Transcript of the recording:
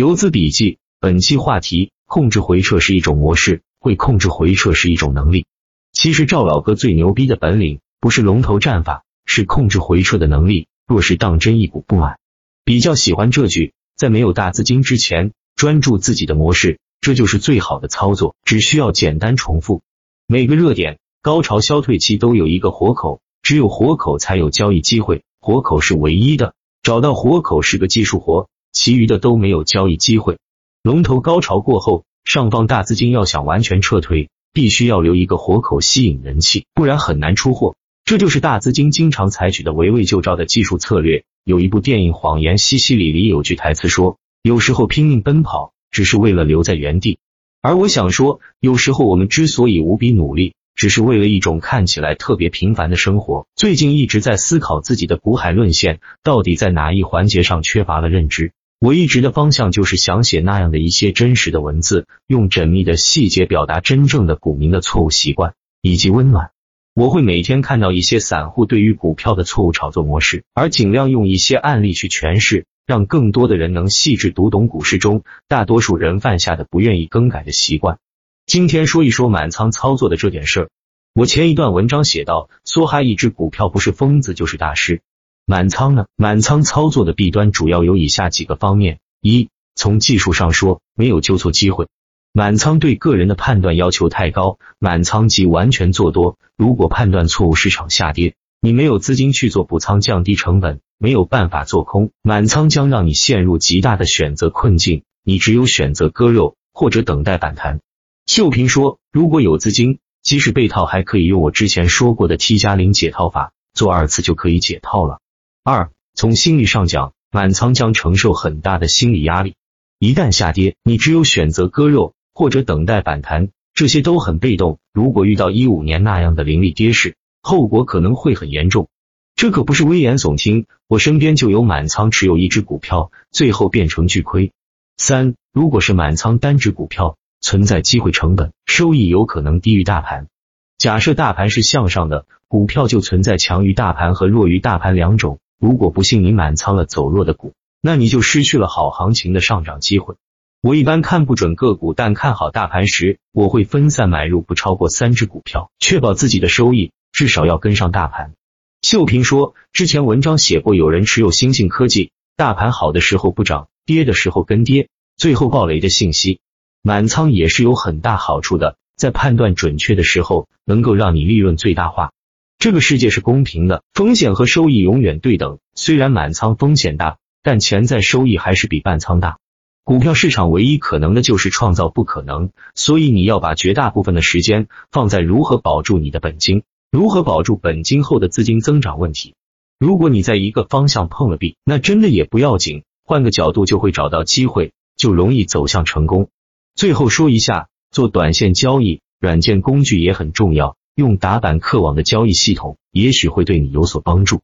游资笔记，本期话题：控制回撤是一种模式，会控制回撤是一种能力。其实赵老哥最牛逼的本领，不是龙头战法，是控制回撤的能力。若是当真一股不买，比较喜欢这句：在没有大资金之前，专注自己的模式，这就是最好的操作。只需要简单重复。每个热点、高潮、消退期都有一个活口，只有活口才有交易机会，活口是唯一的。找到活口是个技术活。其余的都没有交易机会。龙头高潮过后，上方大资金要想完全撤退，必须要留一个活口吸引人气，不然很难出货。这就是大资金经常采取的围魏救赵的技术策略。有一部电影《谎言西西里》里有句台词说：“有时候拼命奔跑，只是为了留在原地。”而我想说，有时候我们之所以无比努力，只是为了一种看起来特别平凡的生活。最近一直在思考自己的股海论线到底在哪一环节上缺乏了认知。我一直的方向就是想写那样的一些真实的文字，用缜密的细节表达真正的股民的错误习惯以及温暖。我会每天看到一些散户对于股票的错误炒作模式，而尽量用一些案例去诠释，让更多的人能细致读懂股市中大多数人犯下的不愿意更改的习惯。今天说一说满仓操作的这点事儿。我前一段文章写到，梭哈一只股票不是疯子就是大师。满仓呢？满仓操作的弊端主要有以下几个方面：一、从技术上说，没有纠错机会。满仓对个人的判断要求太高，满仓即完全做多。如果判断错误，市场下跌，你没有资金去做补仓，降低成本，没有办法做空，满仓将让你陷入极大的选择困境。你只有选择割肉，或者等待反弹。秀平说，如果有资金，即使被套，还可以用我之前说过的 T 加零解套法，做二次就可以解套了。二，从心理上讲，满仓将承受很大的心理压力。一旦下跌，你只有选择割肉或者等待反弹，这些都很被动。如果遇到一五年那样的凌厉跌势，后果可能会很严重。这可不是危言耸听，我身边就有满仓持有一只股票，最后变成巨亏。三，如果是满仓单只股票，存在机会成本，收益有可能低于大盘。假设大盘是向上的，股票就存在强于大盘和弱于大盘两种。如果不幸你满仓了走弱的股，那你就失去了好行情的上涨机会。我一般看不准个股，但看好大盘时，我会分散买入不超过三只股票，确保自己的收益至少要跟上大盘。秀平说，之前文章写过，有人持有新兴科技，大盘好的时候不涨，跌的时候跟跌，最后暴雷的信息。满仓也是有很大好处的，在判断准确的时候，能够让你利润最大化。这个世界是公平的，风险和收益永远对等。虽然满仓风险大，但潜在收益还是比半仓大。股票市场唯一可能的就是创造不可能，所以你要把绝大部分的时间放在如何保住你的本金，如何保住本金后的资金增长问题。如果你在一个方向碰了壁，那真的也不要紧，换个角度就会找到机会，就容易走向成功。最后说一下，做短线交易，软件工具也很重要。用打板客网的交易系统，也许会对你有所帮助。